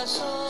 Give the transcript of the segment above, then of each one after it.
corazón.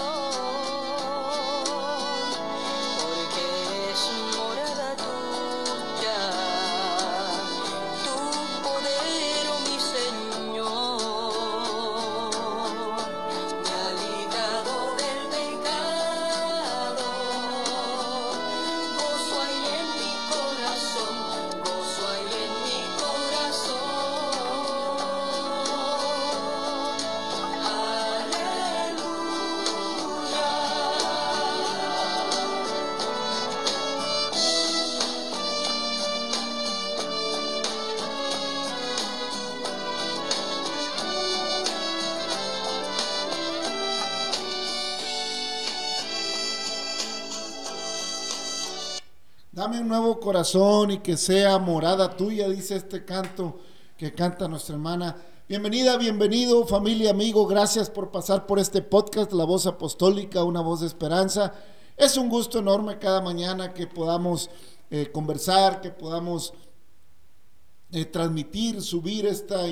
Un nuevo corazón y que sea morada tuya, dice este canto que canta nuestra hermana. Bienvenida, bienvenido, familia, amigo. Gracias por pasar por este podcast, La Voz Apostólica, una voz de esperanza. Es un gusto enorme cada mañana que podamos eh, conversar, que podamos eh, transmitir, subir esta,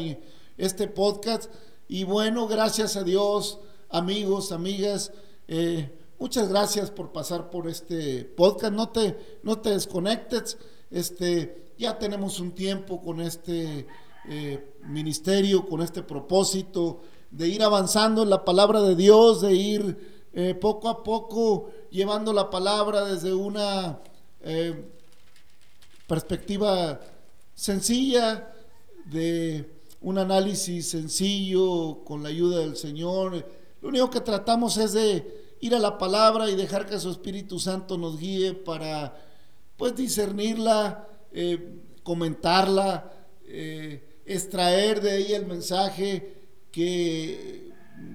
este podcast. Y bueno, gracias a Dios, amigos, amigas. Eh, Muchas gracias por pasar por este podcast. No te, no te desconectes. Este, ya tenemos un tiempo con este eh, ministerio, con este propósito de ir avanzando en la palabra de Dios, de ir eh, poco a poco llevando la palabra desde una eh, perspectiva sencilla, de un análisis sencillo con la ayuda del Señor. Lo único que tratamos es de ir a la palabra y dejar que su Espíritu Santo nos guíe para pues discernirla, eh, comentarla, eh, extraer de ella el mensaje que,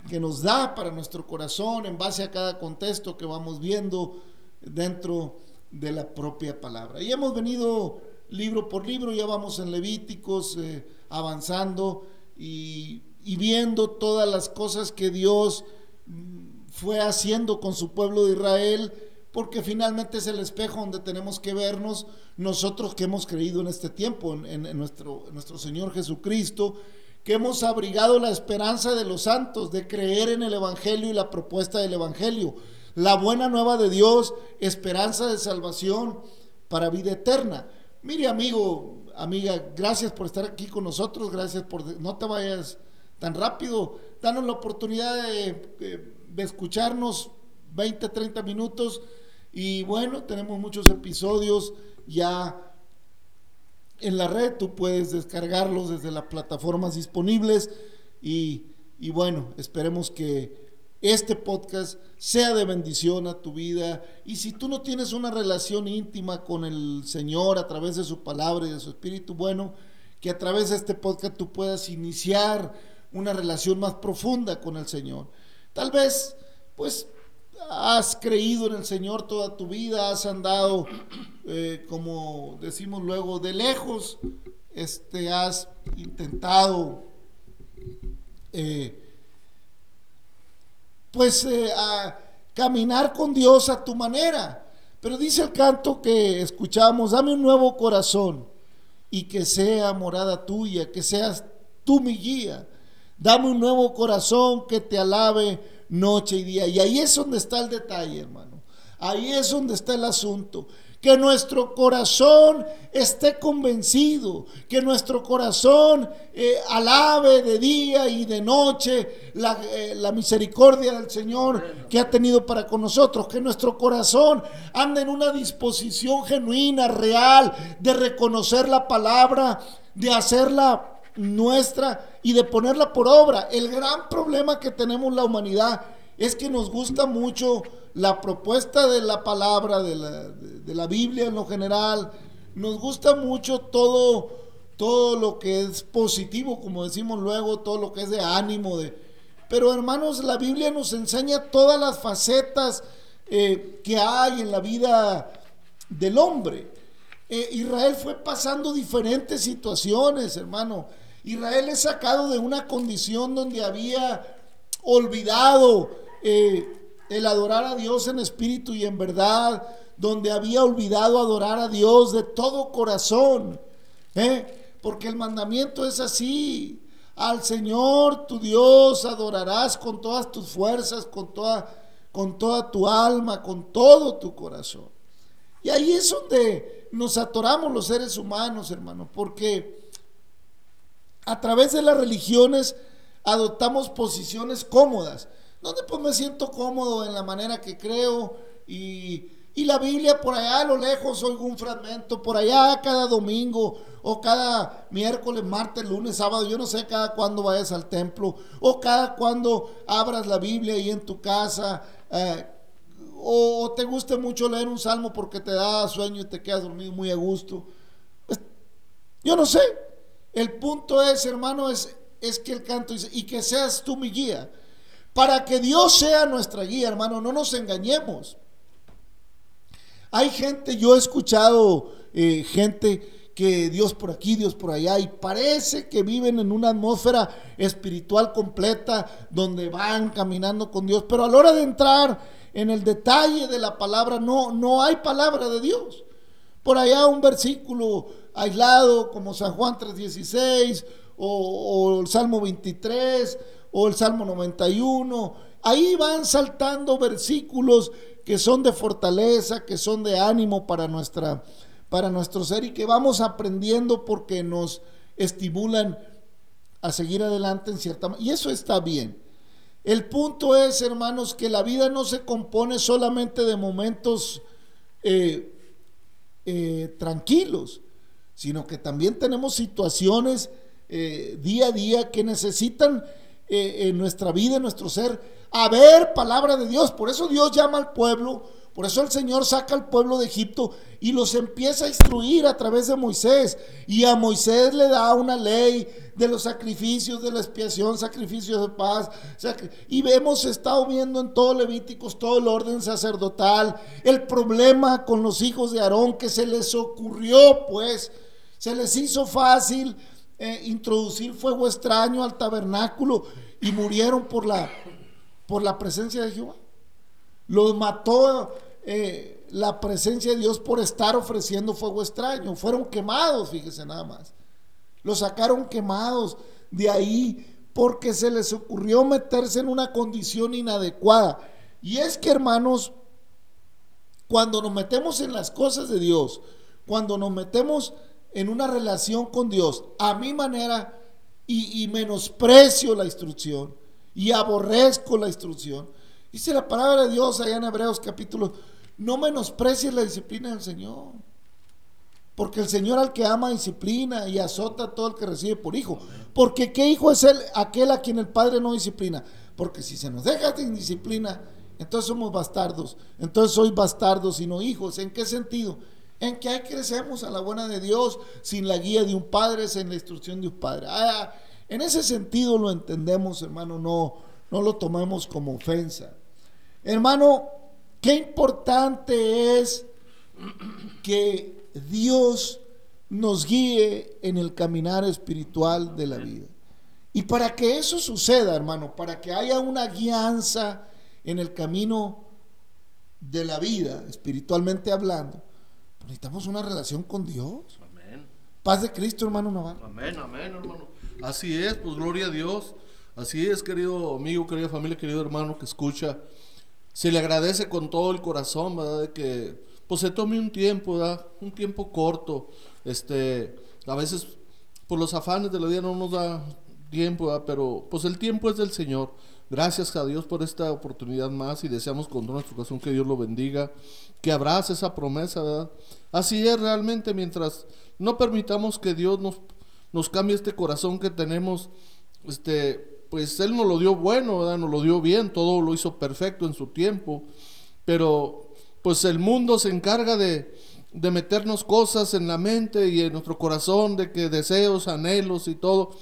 que nos da para nuestro corazón en base a cada contexto que vamos viendo dentro de la propia palabra. Y hemos venido libro por libro, ya vamos en Levíticos eh, avanzando y, y viendo todas las cosas que Dios fue haciendo con su pueblo de Israel, porque finalmente es el espejo donde tenemos que vernos nosotros que hemos creído en este tiempo, en, nuestro, nuestro Señor Jesucristo, que hemos abrigado la esperanza de los santos, de creer en el Evangelio y la propuesta del Evangelio, la buena nueva de Dios, esperanza de salvación para vida eterna. Mire amigo, amiga, gracias por estar aquí con nosotros, gracias por, no te vayas tan rápido, danos la oportunidad de de escucharnos 20, 30 minutos. Y bueno, tenemos muchos episodios ya en la red. Tú puedes descargarlos desde las plataformas disponibles. Y, y bueno, esperemos que este podcast sea de bendición a tu vida. Y si tú no tienes una relación íntima con el Señor a través de su palabra y de su Espíritu, bueno, que a través de este podcast tú puedas iniciar una relación más profunda con el Señor. Tal vez, pues, has creído en el Señor toda tu vida, has andado, eh, como decimos luego, de lejos, este, has intentado, eh, pues, eh, a caminar con Dios a tu manera. Pero dice el canto que escuchamos, dame un nuevo corazón y que sea morada tuya, que seas tú mi guía. Dame un nuevo corazón que te alabe noche y día. Y ahí es donde está el detalle, hermano. Ahí es donde está el asunto. Que nuestro corazón esté convencido, que nuestro corazón eh, alabe de día y de noche la, eh, la, misericordia del Señor que ha tenido para con nosotros, que nuestro corazón ande en una disposición genuina, real, de reconocer la palabra, de hacerla nuestra y de ponerla por obra. El gran problema que tenemos la humanidad es que nos gusta mucho la propuesta de la palabra, de la, de, la Biblia en lo general. Nos gusta mucho todo, todo lo que es positivo, como decimos luego, todo lo que es de ánimo. De... Pero hermanos, la Biblia nos enseña todas las facetas eh, que hay en la vida del hombre. Eh, Israel fue pasando diferentes situaciones, hermano. Israel es sacado de una condición donde había olvidado eh, el adorar a Dios en espíritu y en verdad, donde había olvidado adorar a Dios de todo corazón. ¿eh? Porque el mandamiento es así. Al Señor tu Dios adorarás con todas tus fuerzas, con toda, con toda tu alma, con todo tu corazón. Y ahí es donde nos atoramos los seres humanos, hermano, porque a través de las religiones adoptamos posiciones cómodas, donde pues me siento cómodo en la manera que creo y, la Biblia por allá a lo lejos oigo un fragmento, por allá cada domingo o cada miércoles, martes, lunes, sábado, yo no sé cada cuándo vayas al templo o cada cuándo abras la Biblia ahí en tu casa. Eh, o, te guste mucho leer un salmo porque te da sueño y te quedas dormido muy a gusto. Yo no sé, el punto es, hermano, es, es que el canto dice, y que seas tú mi guía. Para que Dios sea nuestra guía, hermano, no nos engañemos. Hay gente, yo he escuchado eh, gente que Dios por aquí, Dios por allá, y parece que viven en una atmósfera espiritual completa donde van caminando con Dios, pero a la hora de entrar en el detalle de la palabra, no, no hay palabra de Dios. Por allá un versículo aislado como San Juan 3.16 o, o el Salmo 23 o el Salmo 91. Ahí van saltando versículos que son de fortaleza, que son de ánimo para nuestra para nuestro ser y que vamos aprendiendo porque nos estimulan a seguir adelante en cierta y eso está bien. El punto es, hermanos, que la vida no se compone solamente de momentos eh, eh, tranquilos, sino que también tenemos situaciones eh, día a día que necesitan en nuestra vida, en nuestro ser, haber palabra de Dios. Por eso Dios llama al pueblo por eso el Señor saca al pueblo de Egipto y los empieza a instruir a través de Moisés. Y a Moisés le da una ley de los sacrificios, de la expiación, sacrificios de paz. Y hemos estado viendo en todo Levíticos todo el orden sacerdotal. El problema con los hijos de Aarón que se les ocurrió, pues, se les hizo fácil eh, introducir fuego extraño al tabernáculo y murieron por la, por la presencia de Jehová. Los mató eh, la presencia de Dios por estar ofreciendo fuego extraño. Fueron quemados, fíjese nada más. Los sacaron quemados de ahí porque se les ocurrió meterse en una condición inadecuada. Y es que, hermanos, cuando nos metemos en las cosas de Dios, cuando nos metemos en una relación con Dios, a mi manera, y, y menosprecio la instrucción, y aborrezco la instrucción, Dice la palabra de Dios allá en Hebreos capítulo, no menosprecies la disciplina del Señor. Porque el Señor al que ama disciplina y azota a todo el que recibe por hijo. Porque ¿qué hijo es él, aquel a quien el Padre no disciplina? Porque si se nos deja sin disciplina, entonces somos bastardos. Entonces sois bastardos y no hijos. ¿En qué sentido? En que ahí crecemos a la buena de Dios sin la guía de un padre, sin la instrucción de un padre. Ah, en ese sentido lo entendemos, hermano, no, no lo tomemos como ofensa. Hermano, qué importante es que Dios nos guíe en el caminar espiritual de la vida. Y para que eso suceda, hermano, para que haya una guianza en el camino de la vida, espiritualmente hablando, pues necesitamos una relación con Dios. Amén. Paz de Cristo, hermano Navarro. Amén, amén, hermano. Así es, pues gloria a Dios. Así es, querido amigo, querida familia, querido hermano que escucha se le agradece con todo el corazón, ¿verdad? De que pues se tome un tiempo, ¿verdad? Un tiempo corto. Este, a veces por los afanes de la vida no nos da tiempo. Pero pues el tiempo es del Señor. Gracias a Dios por esta oportunidad más y deseamos con toda nuestro corazón que Dios lo bendiga, que abrace esa promesa, ¿verdad? Así es realmente mientras no permitamos que Dios nos, nos cambie este corazón que tenemos, este, pues Él nos lo dio bueno, ¿verdad? Nos lo dio bien, todo lo hizo perfecto en su tiempo, pero pues el mundo se encarga de, de meternos cosas en la mente y en nuestro corazón, de que deseos, anhelos y todo,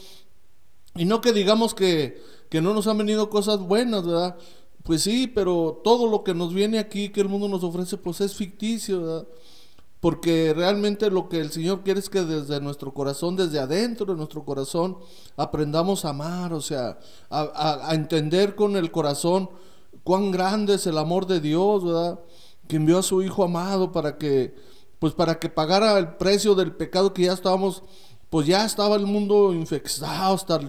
y no que digamos que, que no nos han venido cosas buenas, ¿verdad? Pues sí, pero todo lo que nos viene aquí, que el mundo nos ofrece, pues es ficticio, ¿verdad? porque realmente lo que el Señor quiere es que desde nuestro corazón, desde adentro de nuestro corazón, aprendamos a amar, o sea, a, entender con el corazón cuán grande es el amor de Dios, ¿verdad? Que envió a su Hijo amado para que, pues para que pagara el precio del pecado que ya estábamos, pues ya estaba el mundo infectado hasta,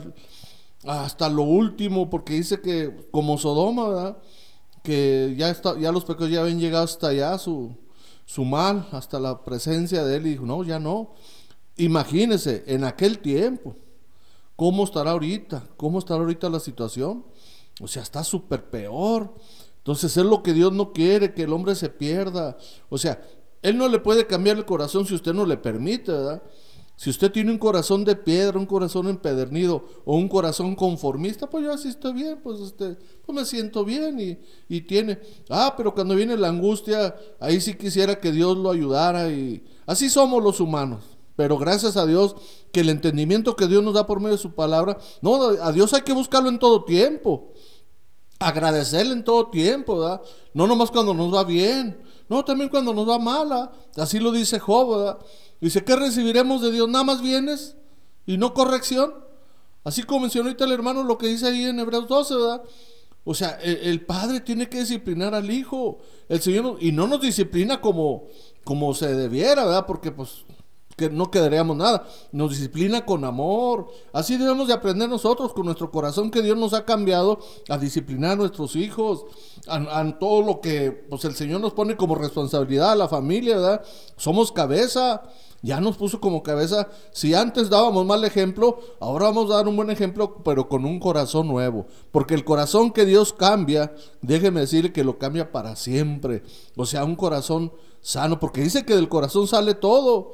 hasta lo último, porque dice que como Sodoma, ¿verdad? Que ya, está, ya los pecados ya habían llegado hasta allá, su su mal hasta la presencia de él y dijo, no, ya no. Imagínese, en aquel tiempo, ¿cómo estará ahorita? ¿Cómo estará ahorita la situación? O sea, está súper peor. Entonces es lo que Dios no quiere, que el hombre se pierda. O sea, Él no le puede cambiar el corazón si usted no le permite, ¿verdad? Si usted tiene un corazón de piedra, un corazón empedernido o un corazón conformista, pues yo así estoy bien, pues, este, pues me siento bien y, y, tiene. Ah, pero cuando viene la angustia, ahí sí quisiera que Dios lo ayudara y así somos los humanos. Pero gracias a Dios que el entendimiento que Dios nos da por medio de su palabra, no, a Dios hay que buscarlo en todo tiempo. Agradecerle en todo tiempo, ¿verdad? No nomás cuando nos va bien. No, también cuando nos va mala. Así lo dice Job, ¿verdad? Dice, ¿qué recibiremos de Dios? Nada más bienes y no corrección. Así como mencionó ahorita el hermano lo que dice ahí en Hebreos 12, ¿verdad? O sea, el, padre tiene que disciplinar al hijo. El Señor, y no nos disciplina como, como se debiera, ¿verdad? Porque pues no quedaríamos nada. Nos disciplina con amor. Así debemos de aprender nosotros con nuestro corazón que Dios nos ha cambiado a disciplinar a nuestros hijos, a, todo lo que pues el Señor nos pone como responsabilidad a la familia, ¿verdad? Somos cabeza ya nos puso como cabeza, si antes dábamos mal ejemplo, ahora vamos a dar un buen ejemplo, pero con un corazón nuevo. Porque el corazón que Dios cambia, déjeme decirle que lo cambia para siempre. O sea, un corazón sano, porque dice que del corazón sale todo,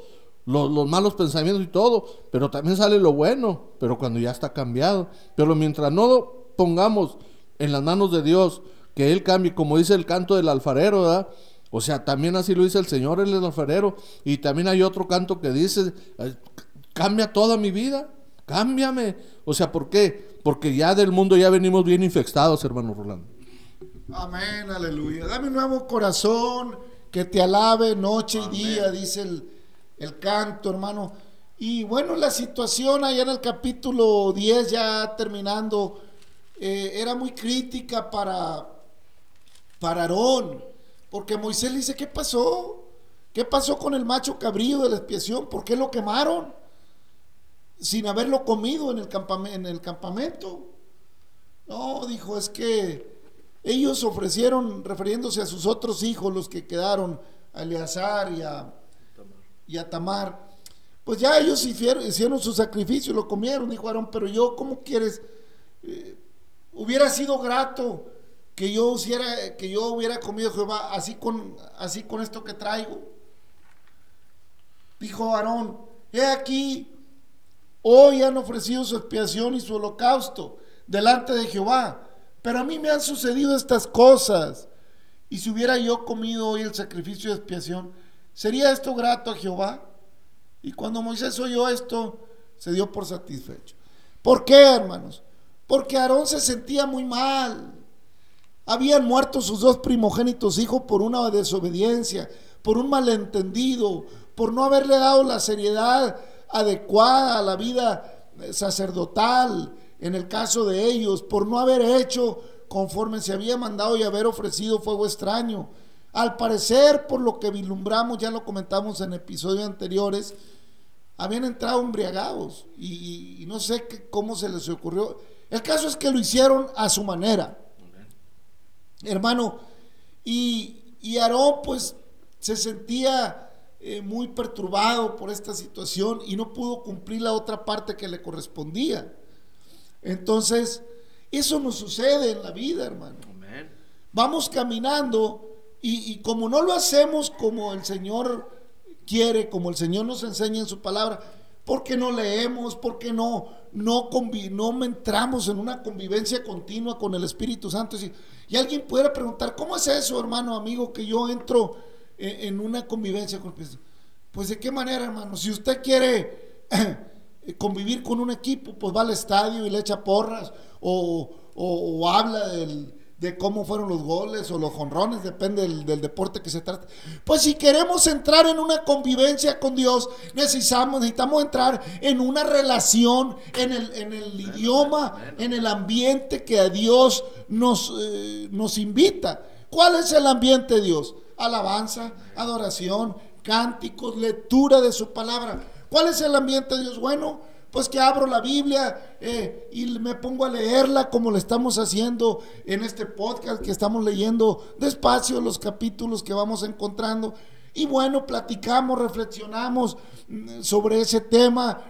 los, los malos pensamientos y todo, pero también sale lo bueno, pero cuando ya está cambiado. Pero mientras no pongamos en las manos de Dios, que Él cambie, como dice el canto del alfarero, ¿verdad? O sea, también así lo dice el Señor, Él es el alfarero. Y también hay otro canto que dice, cambia toda mi vida, cámbiame. O sea, ¿por qué? Porque ya del mundo ya venimos bien infectados, hermano Rolando. Amén, aleluya. Dame un nuevo corazón que te alabe noche y día, dice el, canto, hermano. Y bueno, la situación allá en el capítulo 10, ya terminando, eh, era muy crítica para, para Aarón. Porque Moisés le dice, ¿qué pasó? ¿Qué pasó con el macho cabrío de la expiación? ¿Por qué lo quemaron? Sin haberlo comido en el, en el campamento. No, dijo, es que ellos ofrecieron, refiriéndose a sus otros hijos, los que quedaron, a Eleazar y a, y a Tamar, pues ya ellos hicieron, su sacrificio, lo comieron, dijo Aarón, pero yo, ¿cómo quieres? Eh, hubiera sido grato que yo hubiera, que yo hubiera comido Jehová así con, así con esto que traigo. Dijo Aarón, he aquí, hoy han ofrecido su expiación y su holocausto delante de Jehová, pero a mí me han sucedido estas cosas. Y si hubiera yo comido hoy el sacrificio de expiación, ¿sería esto grato a Jehová? Y cuando Moisés oyó esto, se dio por satisfecho. ¿Por qué, hermanos? Porque Aarón se sentía muy mal. Habían muerto sus dos primogénitos hijos por una desobediencia, por un malentendido, por no haberle dado la seriedad adecuada a la vida sacerdotal, en el caso de ellos, por no haber hecho conforme se había mandado y haber ofrecido fuego extraño. Al parecer, por lo que vislumbramos, ya lo comentamos en episodios anteriores, habían entrado embriagados y, no sé cómo se les ocurrió. El caso es que lo hicieron a su manera hermano. Y, y Aarón pues se sentía eh, muy perturbado por esta situación y no pudo cumplir la otra parte que le correspondía. Entonces, eso nos sucede en la vida, hermano. Vamos caminando y, y como no lo hacemos como el Señor quiere, como el Señor nos enseña en su palabra, porque no leemos, porque no, no, no entramos en una convivencia continua con el Espíritu Santo. Y, alguien pudiera preguntar, ¿cómo es eso, hermano, amigo, que yo entro en, una convivencia con el Espíritu Pues de qué manera, hermano, si usted quiere convivir con un equipo, pues va al estadio y le echa porras o habla del de cómo fueron los goles o los jonrones, depende del, deporte que se trate. Pues si queremos entrar en una convivencia con Dios, necesitamos, necesitamos entrar en una relación, en el, en el idioma, en el ambiente que a Dios nos, eh, nos invita. ¿Cuál es el ambiente de Dios? Alabanza, adoración, cánticos, lectura de su palabra. ¿Cuál es el ambiente de Dios? Bueno, pues que abro la Biblia eh, y me pongo a leerla como lo estamos haciendo en este podcast que estamos leyendo despacio los capítulos que vamos encontrando. Y bueno, platicamos, reflexionamos mm, sobre ese tema,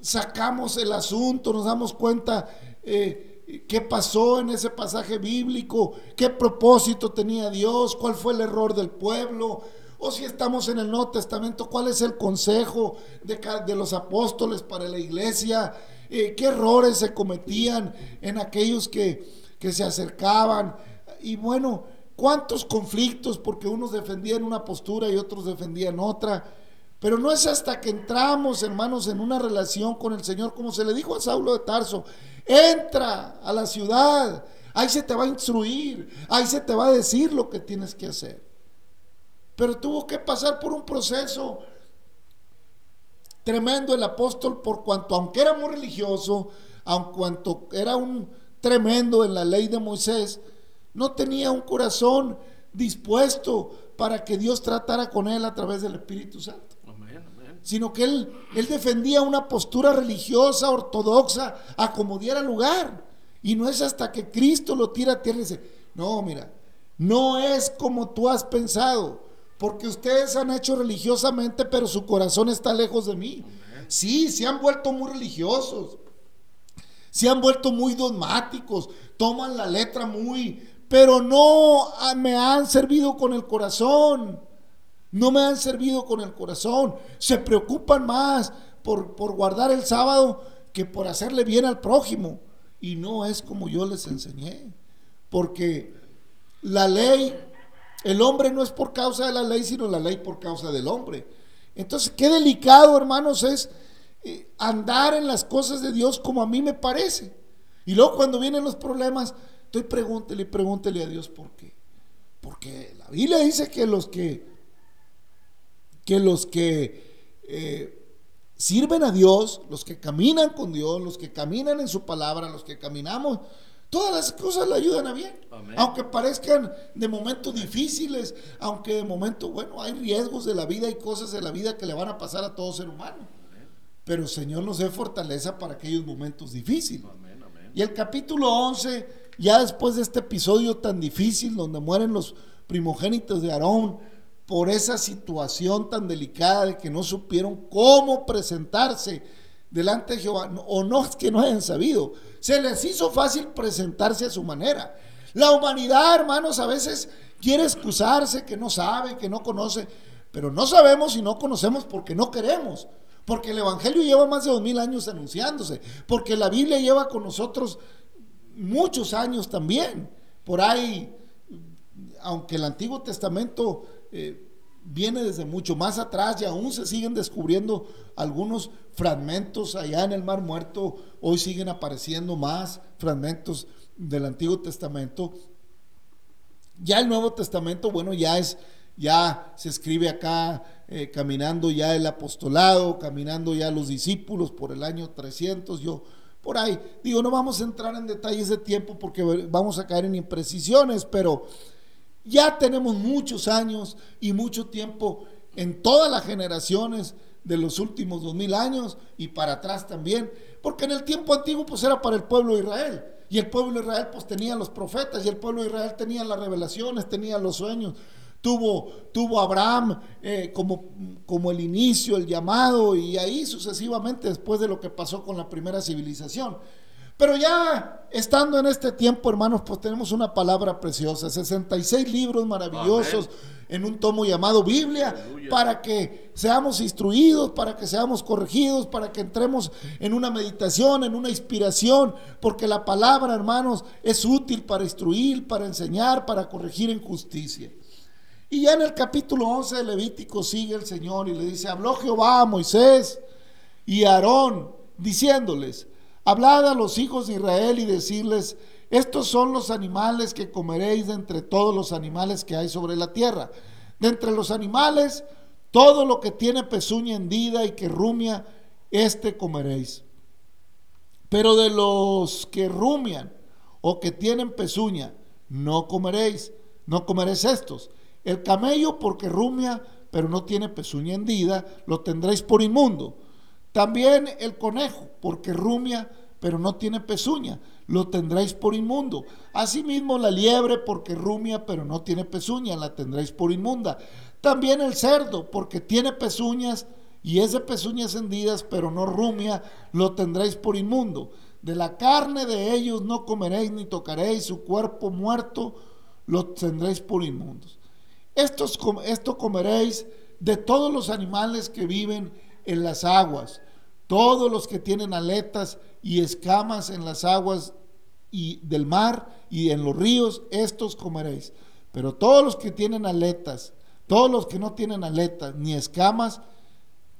sacamos el asunto, nos damos cuenta eh, qué pasó en ese pasaje bíblico, qué propósito tenía Dios, cuál fue el error del pueblo o si estamos en el Nuevo Testamento, cuál es el consejo de, los apóstoles para la iglesia, eh, qué errores se cometían en aquellos que, que se acercaban. Y bueno, cuántos conflictos, porque unos defendían una postura y otros defendían otra. Pero no es hasta que entramos, hermanos, en una relación con el Señor, como se le dijo a Saulo de Tarso, entra a la ciudad, ahí se te va a instruir, ahí se te va a decir lo que tienes que hacer. Pero tuvo que pasar por un proceso tremendo el apóstol por cuanto, aunque era muy religioso, aunque cuanto era un tremendo en la ley de Moisés, no tenía un corazón dispuesto para que Dios tratara con él a través del Espíritu Santo. Sino que él, él defendía una postura religiosa, ortodoxa, a como diera lugar. Y no es hasta que Cristo lo tira a tierra y dice, no, mira, no es como tú has pensado, porque ustedes han hecho religiosamente, pero su corazón está lejos de mí. Sí, se han vuelto muy religiosos, se han vuelto muy dogmáticos, toman la letra muy, pero no me han servido con el corazón. No me han servido con el corazón. Se preocupan más por, por guardar el sábado que por hacerle bien al prójimo. Y no es como yo les enseñé. Porque la ley, el hombre no es por causa de la ley, sino la ley por causa del hombre. Entonces, qué delicado, hermanos, es eh, andar en las cosas de Dios como a mí me parece. Y luego cuando vienen los problemas, estoy pregúntele y pregúntele a Dios por qué. Porque la Biblia dice que los que, que los que eh, sirven a Dios, los que caminan con Dios, los que caminan en su palabra, los que caminamos, todas las cosas le ayudan a bien. Aunque parezcan de momentos difíciles, aunque de momento, bueno, hay riesgos de la vida y cosas de la vida que le van a pasar a todo ser humano. Pero el Señor nos dé fortaleza para aquellos momentos difíciles. Y el capítulo 11, ya después de este episodio tan difícil donde mueren los primogénitos de Aarón por esa situación tan delicada de que no supieron cómo presentarse delante de Jehová, o no es que no hayan sabido, se les hizo fácil presentarse a su manera. La humanidad, hermanos, a veces quiere excusarse que no sabe, que no conoce, pero no sabemos y no conocemos porque no queremos. Porque el Evangelio lleva más de dos mil años anunciándose. Porque la Biblia lleva con nosotros muchos años también. Por ahí, aunque el Antiguo Testamento eh, viene desde mucho más atrás y aún se siguen descubriendo algunos fragmentos allá en el Mar Muerto, hoy siguen apareciendo más fragmentos del Antiguo Testamento. Ya el Nuevo Testamento, bueno, ya es, ya se escribe acá eh, caminando ya el apostolado, caminando ya los discípulos por el año 300, yo por ahí, digo, no vamos a entrar en detalles de tiempo porque vamos a caer en imprecisiones, pero ya tenemos muchos años y mucho tiempo en todas las generaciones de los últimos dos mil años y para atrás también, porque en el tiempo antiguo pues era para el pueblo de Israel. Y el pueblo de Israel pues tenía los profetas y el pueblo de Israel tenía las revelaciones, tenía los sueños tuvo, tuvo Abraham eh, como, como el inicio, el llamado, y ahí sucesivamente después de lo que pasó con la primera civilización. Pero ya estando en este tiempo, hermanos, pues tenemos una palabra preciosa, 66 libros maravillosos en un tomo llamado Biblia, para que seamos instruidos, para que seamos corregidos, para que entremos en una meditación, en una inspiración, porque la palabra, hermanos, es útil para instruir, para enseñar, para corregir en justicia. Y ya en el capítulo 11 de Levítico sigue el Señor y le dice, habló Jehová a Moisés y a Aarón, diciéndoles, hablad a los hijos de Israel y decirles, estos son los animales que comeréis de entre todos los animales que hay sobre la tierra. De entre los animales, todo lo que tiene pezuña hendida y que rumia, este comeréis. Pero de los que rumian o que tienen pezuña, no comeréis, no comeréis estos el camello porque rumia, pero no tiene pezuña hendida, lo tendréis por inmundo. También el conejo, porque rumia, pero no tiene pezuña, lo tendréis por inmundo. Asimismo la liebre, porque rumia, pero no tiene pezuña, la tendréis por inmunda. También el cerdo, porque tiene pezuñas y es de pezuñas hendidas, pero no rumia, lo tendréis por inmundo. De la carne de ellos no comeréis ni tocaréis, su cuerpo muerto lo tendréis por inmundos esto comeréis de todos los animales que viven en las aguas, todos los que tienen aletas y escamas en las aguas y del mar y en los ríos, estos comeréis. Pero todos los que tienen aletas, todos los que no tienen aletas ni escamas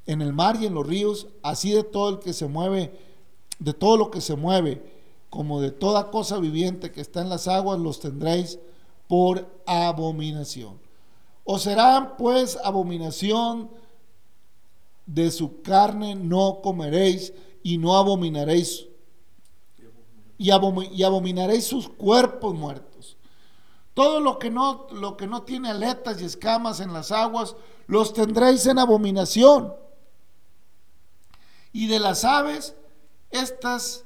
en el mar y en los ríos, así de todo el que se mueve, de todo lo que se mueve, como de toda cosa viviente que está en las aguas, los tendréis por abominación. Os serán pues abominación de su carne no comeréis y no abominaréis y, abominaréis sus cuerpos muertos. Todo lo que, no, lo que no tiene aletas y escamas en las aguas, los tendréis en abominación. Y de las aves, estas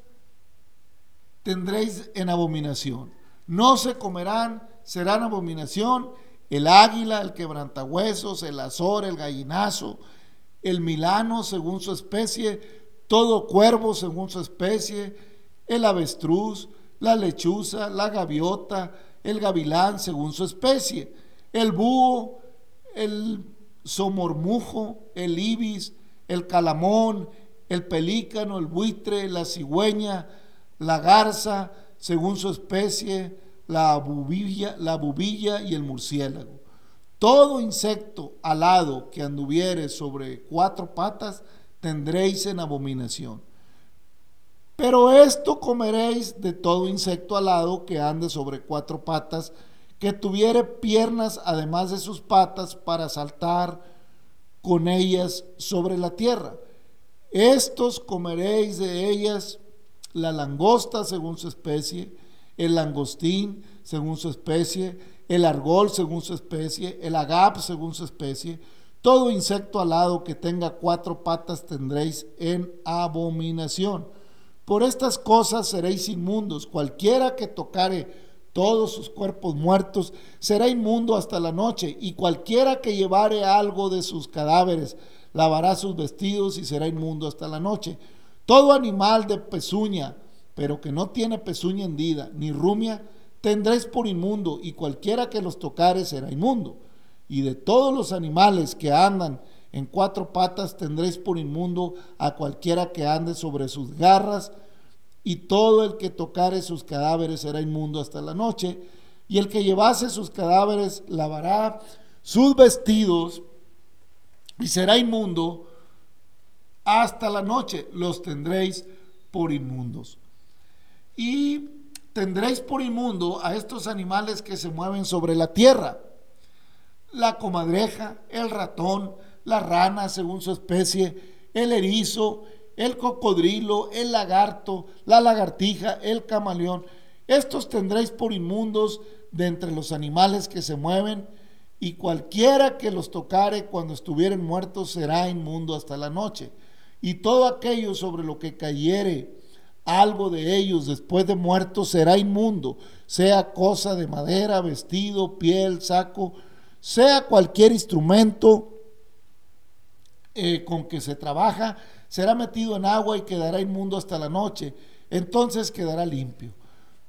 tendréis en abominación. No se comerán, serán abominación el águila, el quebrantahuesos, el azor, el gallinazo, el milano según su especie, todo cuervo según su especie, el avestruz, la lechuza, la gaviota, el gavilán según su especie, el búho, el somormujo, el ibis, el calamón, el pelícano, el buitre, la cigüeña, la garza según su especie, la bubilla, la bubilla y el murciélago. Todo insecto alado que anduviere sobre cuatro patas tendréis en abominación. Pero esto comeréis de todo insecto alado que ande sobre cuatro patas, que tuviere piernas además de sus patas para saltar con ellas sobre la tierra. Estos comeréis de ellas la langosta según su especie, el langostín según su especie, el argol según su especie, el agap según su especie. Todo insecto alado que tenga cuatro patas tendréis en abominación por estas cosas seréis inmundos. Cualquiera que tocare todos sus cuerpos muertos será inmundo hasta la noche. Y cualquiera que llevare algo de sus cadáveres lavará sus vestidos y será inmundo hasta la noche. Todo animal de pezuña, pero que no tiene pezuña hendida ni rumia, tendréis por inmundo, y cualquiera que los tocare será inmundo. Y de todos los animales que andan en cuatro patas tendréis por inmundo a cualquiera que ande sobre sus garras, y todo el que tocare sus cadáveres será inmundo hasta la noche, y el que llevase sus cadáveres lavará sus vestidos y será inmundo hasta la noche, los tendréis por inmundos. Y tendréis por inmundo a estos animales que se mueven sobre la tierra, la comadreja, el ratón, la rana según su especie, el erizo, el cocodrilo, el lagarto, la lagartija, el camaleón. Estos tendréis por inmundos de entre los animales que se mueven, y cualquiera que los tocare cuando estuvieren muertos será inmundo hasta la noche. Y todo aquello sobre lo que cayere algo de ellos después de muertos será inmundo, sea cosa de madera, vestido, piel, saco, sea cualquier instrumento eh, con que se trabaja, será metido en agua y quedará inmundo hasta la noche, entonces quedará limpio.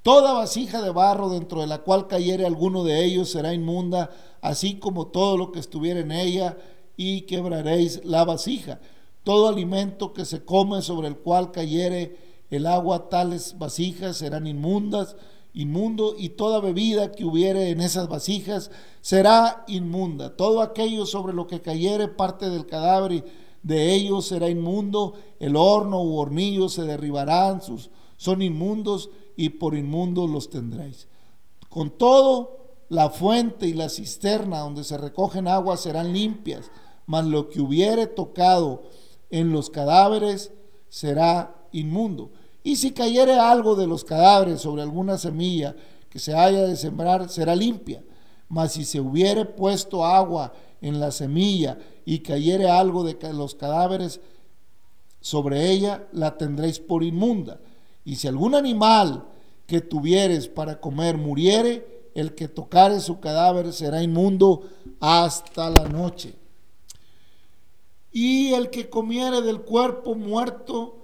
Toda vasija de barro dentro de la cual cayere alguno de ellos será inmunda, así como todo lo que estuviera en ella, y quebraréis la vasija. Todo alimento que se come sobre el cual cayere el agua, tales vasijas serán inmundas, inmundo, y toda bebida que hubiere en esas vasijas será inmunda. Todo aquello sobre lo que cayere parte del cadáver de ellos será inmundo, el horno u hornillo se derribarán, sus, son inmundos y por inmundos los tendréis. Con todo, la fuente y la cisterna donde se recogen aguas serán limpias, mas lo que hubiere tocado en los cadáveres será inmundo. Y si cayere algo de los cadáveres sobre alguna semilla que se haya de sembrar, será limpia. Mas si se hubiere puesto agua en la semilla y cayere algo de los cadáveres sobre ella, la tendréis por inmunda. Y si algún animal que tuvieres para comer muriere, el que tocare su cadáver será inmundo hasta la noche. Y el que comiere del cuerpo muerto,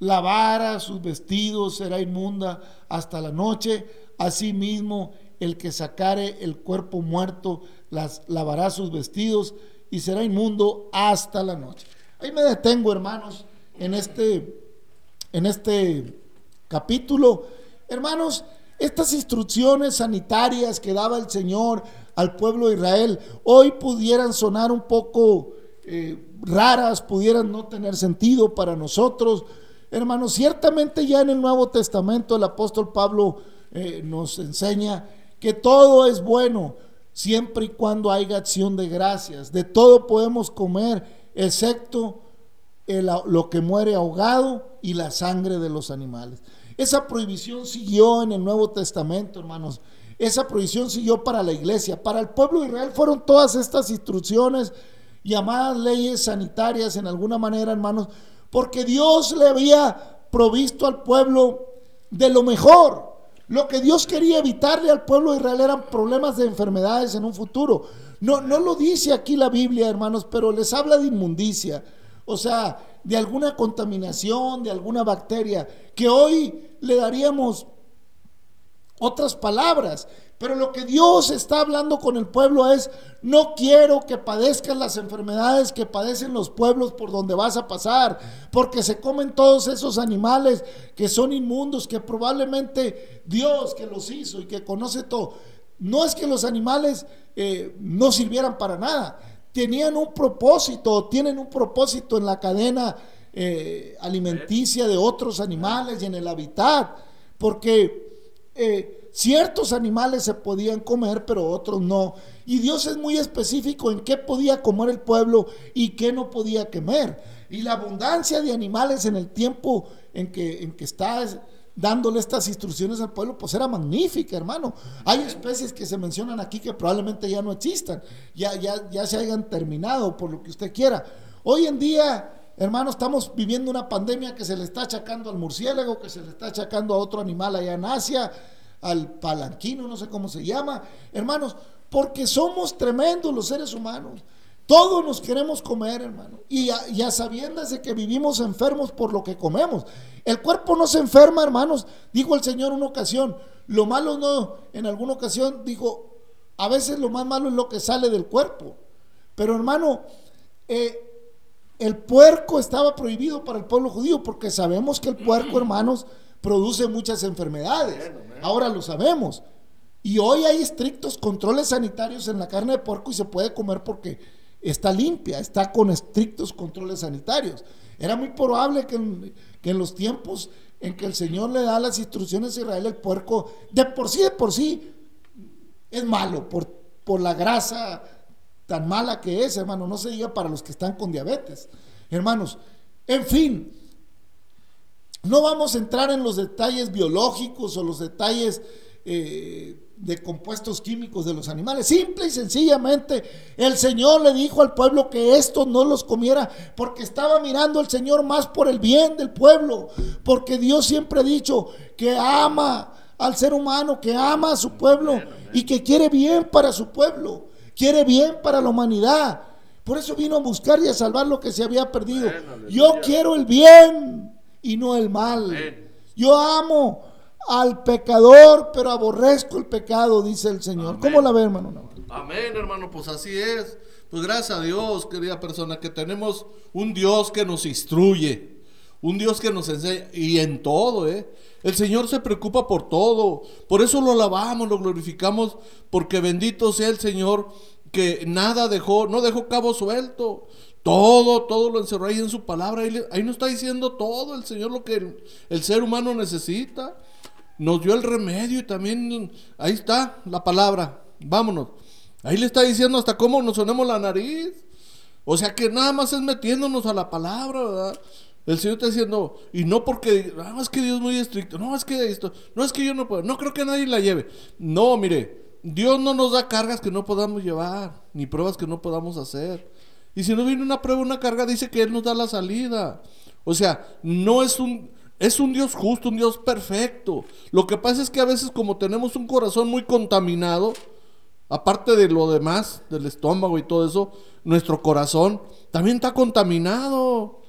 lavara sus vestidos, será inmunda hasta la noche. Asimismo, el que sacare el cuerpo muerto, las, lavará sus vestidos y será inmundo hasta la noche. Ahí me detengo, hermanos, en este, en este capítulo. Hermanos, estas instrucciones sanitarias que daba el Señor al pueblo de Israel hoy pudieran sonar un poco eh, raras, pudieran no tener sentido para nosotros. Hermanos, ciertamente ya en el Nuevo Testamento el apóstol Pablo eh, nos enseña que todo es bueno, siempre y cuando haya acción de gracias. De todo podemos comer, excepto lo que muere ahogado y la sangre de los animales. Esa prohibición siguió en el Nuevo Testamento, hermanos. Esa prohibición siguió para la iglesia. Para el pueblo de Israel fueron todas estas instrucciones llamadas leyes sanitarias en alguna manera, hermanos, porque Dios le había provisto al pueblo de lo mejor. Lo que Dios quería evitarle al pueblo de Israel eran problemas de enfermedades en un futuro. No, no lo dice aquí la Biblia, hermanos, pero les habla de inmundicia. O sea, de alguna contaminación, de alguna bacteria, que hoy le daríamos otras palabras. Pero lo que Dios está hablando con el pueblo es, no quiero que padezcan las enfermedades que padecen los pueblos por donde vas a pasar, porque se comen todos esos animales que son inmundos, que probablemente Dios que los hizo y que conoce todo. No es que los animales eh, no sirvieran para nada, tenían un propósito, tienen un propósito en la cadena eh, alimenticia de otros animales y en el hábitat, porque... Eh, ciertos animales se podían comer, pero otros no. Y Dios es muy específico en qué podía comer el pueblo y qué no podía comer. Y la abundancia de animales en el tiempo en que, en que está dándole estas instrucciones al pueblo, pues era magnífica, hermano. Hay especies que se mencionan aquí que probablemente ya no existan, ya, ya, ya se hayan terminado, por lo que usted quiera. Hoy en día Hermano, estamos viviendo una pandemia que se le está achacando al murciélago, que se le está achacando a otro animal allá en Asia, al palanquino, no sé cómo se llama, hermanos, porque somos tremendos los seres humanos. Todos nos queremos comer, hermano. Y ya, sabiendas de que vivimos enfermos por lo que comemos. El cuerpo no se enferma, hermanos. Dijo el Señor una ocasión. Lo malo no, en alguna ocasión dijo, a veces lo más malo es lo que sale del cuerpo. Pero hermano, eh, el puerco estaba prohibido para el pueblo judío porque sabemos que el puerco, hermanos, produce muchas enfermedades. Ahora lo sabemos. Y hoy hay estrictos controles sanitarios en la carne de puerco y se puede comer porque está limpia, está con estrictos controles sanitarios. Era muy probable que en, los tiempos en que el Señor le da las instrucciones a Israel, el puerco, de por sí, de por sí, es malo por, por la grasa tan mala que es, hermano. No se diga para los que están con diabetes. Hermanos, en fin, no vamos a entrar en los detalles biológicos o los detalles eh, de compuestos químicos de los animales. Simple y sencillamente el Señor le dijo al pueblo que esto no los comiera porque estaba mirando el Señor más por el bien del pueblo. Porque Dios siempre ha dicho que ama al ser humano, que ama a su pueblo y que quiere bien para su pueblo, quiere bien para la humanidad. Por eso vino a buscar y a salvar lo que se había perdido. Yo quiero el bien y no el mal. Yo amo al pecador, pero aborrezco el pecado, dice el Señor. ¿Cómo la ve, hermano? Amén, hermano, pues así es. Pues gracias a Dios, querida persona, que tenemos un Dios que nos instruye, un Dios que nos enseña, y en todo, ¿eh? El Señor se preocupa por todo, por eso lo alabamos, lo glorificamos, porque bendito sea el Señor que nada dejó, no dejó cabo suelto. Todo, todo lo encerró ahí en su palabra. Ahí, ahí nos está diciendo todo el Señor lo que el, ser humano necesita. Nos dio el remedio y también ahí está la palabra. Vámonos. Ahí le está diciendo hasta cómo nos sonemos la nariz. O sea que nada más es metiéndonos a la palabra, ¿verdad? El Señor está diciendo, y no porque, ah, es que Dios es muy estricto, no, es que esto, no es que yo no puedo, no creo que nadie la lleve. No, mire, Dios no nos da cargas que no podamos llevar, ni pruebas que no podamos hacer. Y si no viene una prueba, una carga, dice que Él nos da la salida. O sea, no es un... Es un Dios justo, un Dios perfecto. Lo que pasa es que a veces como tenemos un corazón muy contaminado, aparte de lo demás, del estómago y todo eso, nuestro corazón también está contaminado.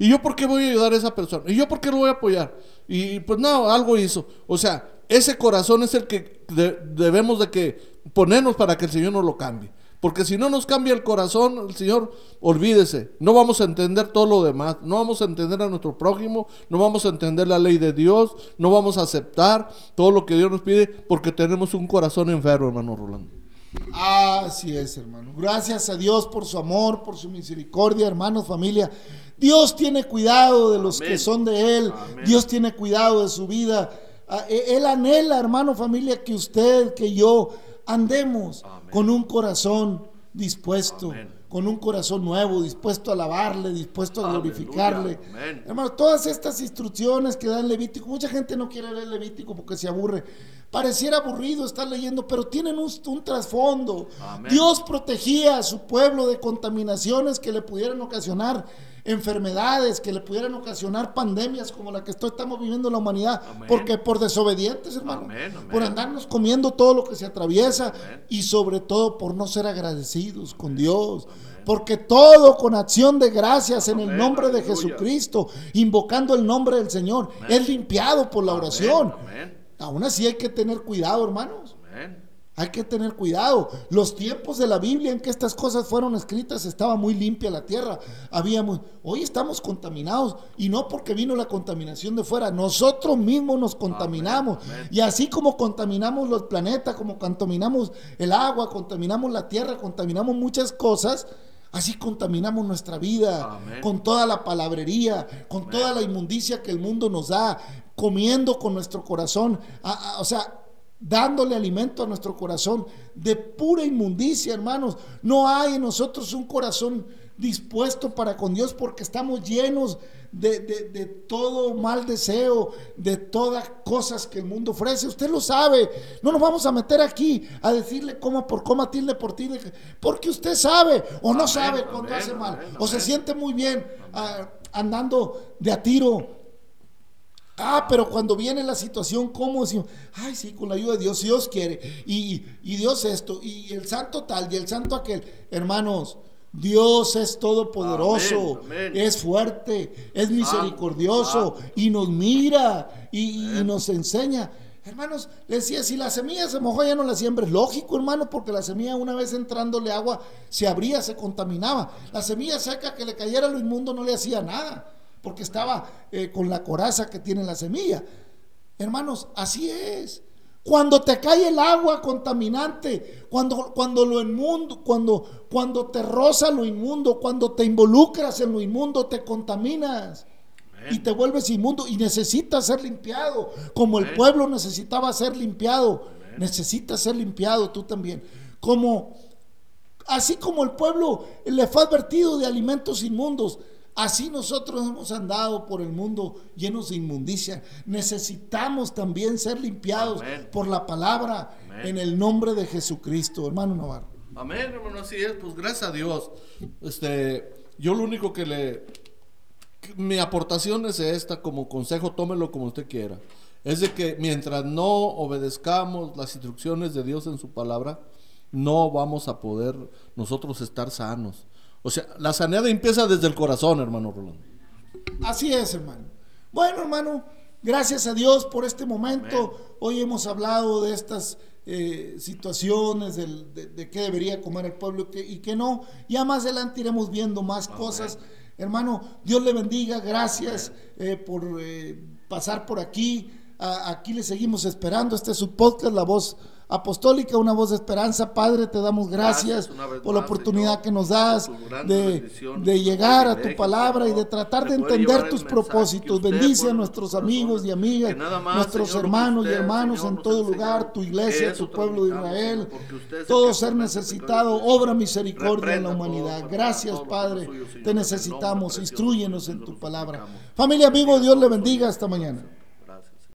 ¿Y yo por qué voy a ayudar a esa persona? ¿Y yo por qué lo voy a apoyar? Y pues no, algo hizo. O sea, ese corazón es el que debemos de que ponernos para que el Señor nos lo cambie. Porque si no nos cambia el corazón, el Señor, olvídese, no vamos a entender todo lo demás, no vamos a entender a nuestro prójimo, no vamos a entender la ley de Dios, no vamos a aceptar todo lo que Dios nos pide porque tenemos un corazón enfermo, hermano Rolando. Así es, hermano. Gracias a Dios por su amor, por su misericordia, hermanos, familia. Dios tiene cuidado de los que son de Él. Dios tiene cuidado de su vida. Ah, e-, él anhela, hermano, familia, que usted, que yo andemos Amén. con un corazón dispuesto, Amén. con un corazón nuevo, dispuesto a alabarle, dispuesto a glorificarle. Hermanos, todas estas instrucciones que da el Levítico, mucha gente no quiere leer Levítico porque se aburre. Pareciera aburrido estar leyendo, pero tienen un, un trasfondo. Dios protegía a su pueblo de contaminaciones que le pudieran ocasionar enfermedades, que le pudieran ocasionar pandemias como la que esto- estamos viviendo en la humanidad, Amén. porque por desobedientes, hermano, Amén, amén. por andarnos comiendo todo lo que se atraviesa y sobre todo por no ser agradecidos con Dios. Porque todo con acción de gracias en el nombre de. Jesucristo, invocando el nombre del Señor, es limpiado por la oración. Aún así hay que tener cuidado, hermanos. Hay que tener cuidado. Los tiempos de la Biblia en que estas cosas fueron escritas estaba muy limpia la tierra. Habíamos, hoy estamos contaminados y no porque vino la contaminación de fuera, nosotros mismos nos contaminamos. Amén, amén. Y así como contaminamos los planetas, como contaminamos el agua, contaminamos la tierra, contaminamos muchas cosas, así contaminamos nuestra vida Amén. con toda la palabrería, con toda la inmundicia que el mundo nos da, comiendo con nuestro corazón, a- a- o sea, dándole alimento a nuestro corazón de pura inmundicia, hermanos. No hay en nosotros un corazón dispuesto para con Dios porque estamos llenos de, de- de todo mal deseo, de todas cosas que el mundo ofrece. Usted lo sabe. No nos vamos a meter aquí a decirle coma por coma, tilde por tilde, porque usted sabe o no sabe cuando hace mal, o se siente muy bien ah, andando de a tiro. Ah, pero cuando viene la situación, ¿cómo decimos? Ay, sí, con la ayuda de Dios, si Dios quiere. Y, y Dios esto, y el santo tal, y el santo aquel. Hermanos, Dios es todopoderoso, Amén, amén. es fuerte, es misericordioso, y nos mira, y, y nos enseña. Hermanos, le decía, si la semilla se mojó, ya no la siembres. Lógico, hermano, porque la semilla una vez entrándole agua, se abría, se contaminaba. La semilla seca que le cayera lo inmundo no le hacía nada, porque estaba eh, con la coraza que tiene la semilla. Hermanos, así es. Cuando te cae el agua contaminante, cuando, cuando lo inmundo, cuando, cuando te roza lo inmundo, cuando te involucras en lo inmundo, te contaminas y te vuelves inmundo y necesitas ser limpiado, como el pueblo necesitaba ser limpiado, necesitas ser limpiado tú también. Como así como el pueblo le fue advertido de alimentos inmundos, así nosotros hemos andado por el mundo llenos de inmundicia. Necesitamos también ser limpiados Amén. por la palabra Amén. en el nombre de Jesucristo, hermano Navarro. Amén, hermano, así es. Pues gracias a Dios. Este, yo lo único que le. que Mi aportación es esta, como consejo, tómelo como usted quiera. Es de que mientras no obedezcamos las instrucciones de Dios en su palabra, no vamos a poder nosotros estar sanos. O sea, la sanidad empieza desde el corazón, hermano Rolando. Así es, hermano. Bueno, hermano, gracias a Dios por este momento. Hoy hemos hablado de estas eh, situaciones, del- de, de qué debería comer el pueblo y qué, y qué no. Ya más adelante iremos viendo más cosas. Hermano, Dios le bendiga. Gracias eh, por eh, pasar por aquí. A- aquí le seguimos esperando. Este es su podcast, La Voz Apostólica, una voz de esperanza. Padre, te damos gracias, por la oportunidad que nos das de, de llegar a tu palabra y de tratar de entender tus propósitos. Bendice a nuestros amigos y amigas, más, nuestros Señor, hermanos y hermanos Señor, en todo lugar, tu iglesia, tu pueblo de Israel, todo ser necesitado, obra misericordia en la humanidad. Gracias, Padre, te necesitamos, instruyenos en tu palabra. Familia, amigos, Dios le bendiga hasta mañana.